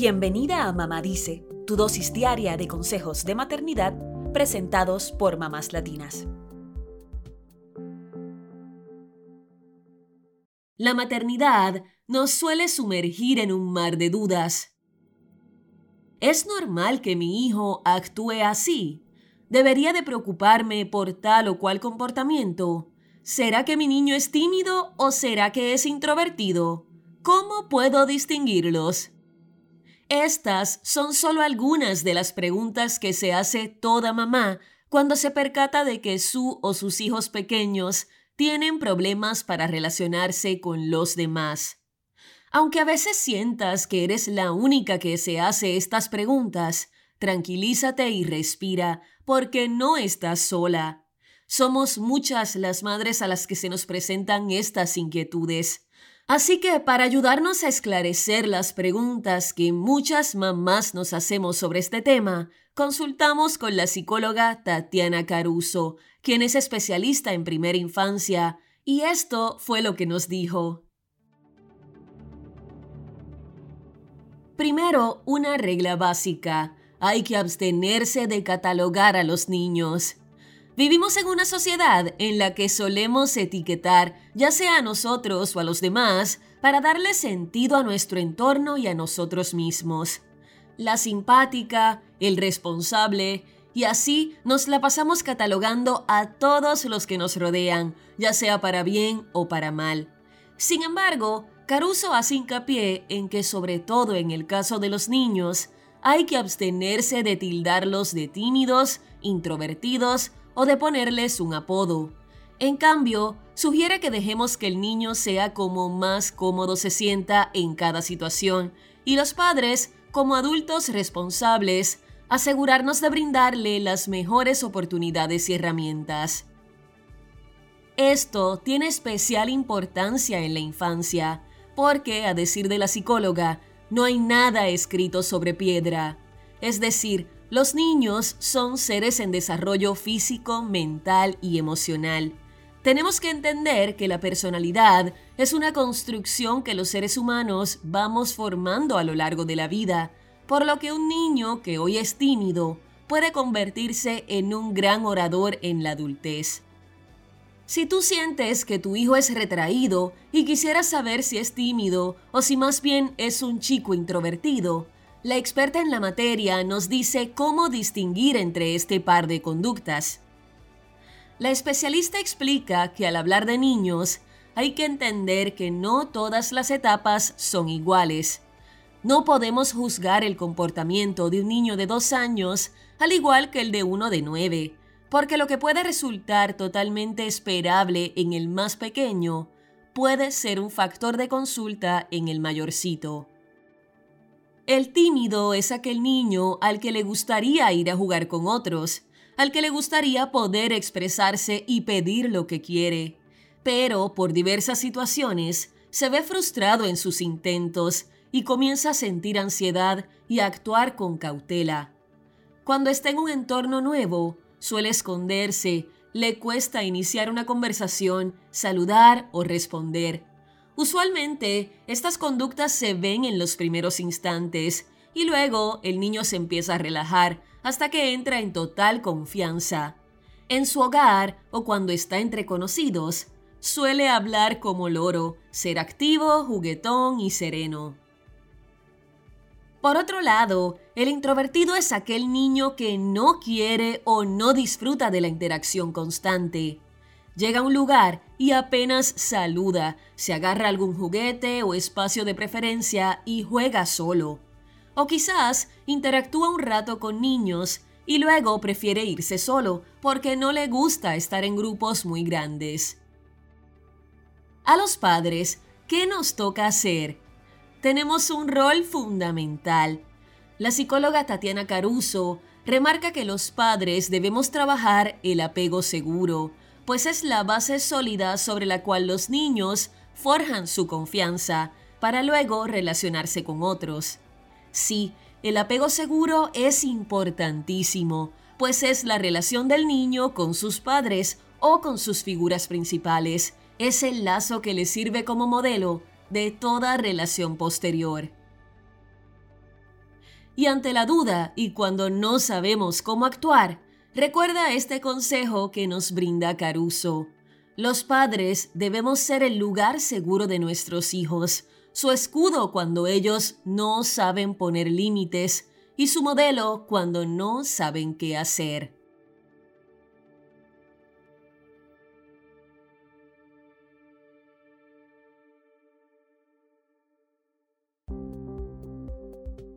Bienvenida a Mamá Dice, tu dosis diaria de consejos de maternidad presentados por mamás latinas. La maternidad nos suele sumergir en un mar de dudas. ¿Es normal que mi hijo actúe así? ¿Debería de preocuparme por tal o cual comportamiento? ¿Será que mi niño es tímido o será que es introvertido? ¿Cómo puedo distinguirlos? Estas son solo algunas de las preguntas que se hace toda mamá cuando se percata de que su o sus hijos pequeños tienen problemas para relacionarse con los demás. Aunque a veces sientas que eres la única que se hace estas preguntas, tranquilízate y respira, porque no estás sola. Somos muchas las madres a las que se nos presentan estas inquietudes. Así que para ayudarnos a esclarecer las preguntas que muchas mamás nos hacemos sobre este tema, consultamos con la psicóloga Tatiana Caruso, quien es especialista en primera infancia, y esto fue lo que nos dijo. Primero, una regla básica. Hay que abstenerse de catalogar a los niños. Vivimos en una sociedad en la que solemos etiquetar, ya sea a nosotros o a los demás, para darle sentido a nuestro entorno y a nosotros mismos. La simpática, el responsable, y así nos la pasamos catalogando a todos los que nos rodean, ya sea para bien o para mal. Sin embargo, Caruso hace hincapié en que sobre todo en el caso de los niños, hay que abstenerse de tildarlos de tímidos, introvertidos o de ponerles un apodo. En cambio, sugiere que dejemos que el niño sea como más cómodo se sienta en cada situación y los padres, como adultos responsables, asegurarnos de brindarle las mejores oportunidades y herramientas. Esto tiene especial importancia en la infancia, porque, a decir de la psicóloga, no hay nada escrito sobre piedra. Es decir, los niños son seres en desarrollo físico, mental y emocional. Tenemos que entender que la personalidad es una construcción que los seres humanos vamos formando a lo largo de la vida, por lo que un niño que hoy es tímido puede convertirse en un gran orador en la adultez. Si tú sientes que tu hijo es retraído y quisieras saber si es tímido o si más bien es un chico introvertido, la experta en la materia nos dice cómo distinguir entre este par de conductas. La especialista explica que al hablar de niños hay que entender que no todas las etapas son iguales. No podemos juzgar el comportamiento de un niño de dos años al igual que el de uno de nueve, porque lo que puede resultar totalmente esperable en el más pequeño puede ser un factor de consulta en el mayorcito. El tímido es aquel niño al que le gustaría ir a jugar con otros, al que le gustaría poder expresarse y pedir lo que quiere, pero por diversas situaciones se ve frustrado en sus intentos y comienza a sentir ansiedad y a actuar con cautela. Cuando está en un entorno nuevo, suele esconderse, le cuesta iniciar una conversación, saludar o responder, Usualmente, estas conductas se ven en los primeros instantes y luego el niño se empieza a relajar hasta que entra en total confianza. En su hogar o cuando está entre conocidos, suele hablar como loro, ser activo, juguetón y sereno. Por otro lado, el introvertido es aquel niño que no quiere o no disfruta de la interacción constante. Llega a un lugar y apenas saluda, se agarra algún juguete o espacio de preferencia y juega solo. O quizás interactúa un rato con niños y luego prefiere irse solo porque no le gusta estar en grupos muy grandes. A los padres, ¿qué nos toca hacer? Tenemos un rol fundamental. La psicóloga Tatiana Caruso remarca que los padres debemos trabajar el apego seguro, pues es la base sólida sobre la cual los niños forjan su confianza para luego relacionarse con otros. Sí, el apego seguro es importantísimo, pues es la relación del niño con sus padres o con sus figuras principales. Es el lazo que le sirve como modelo de toda relación posterior. Y ante la duda y cuando no sabemos cómo actuar, recuerda este consejo que nos brinda Caruso. Los padres debemos ser el lugar seguro de nuestros hijos, su escudo cuando ellos no saben poner límites y su modelo cuando no saben qué hacer.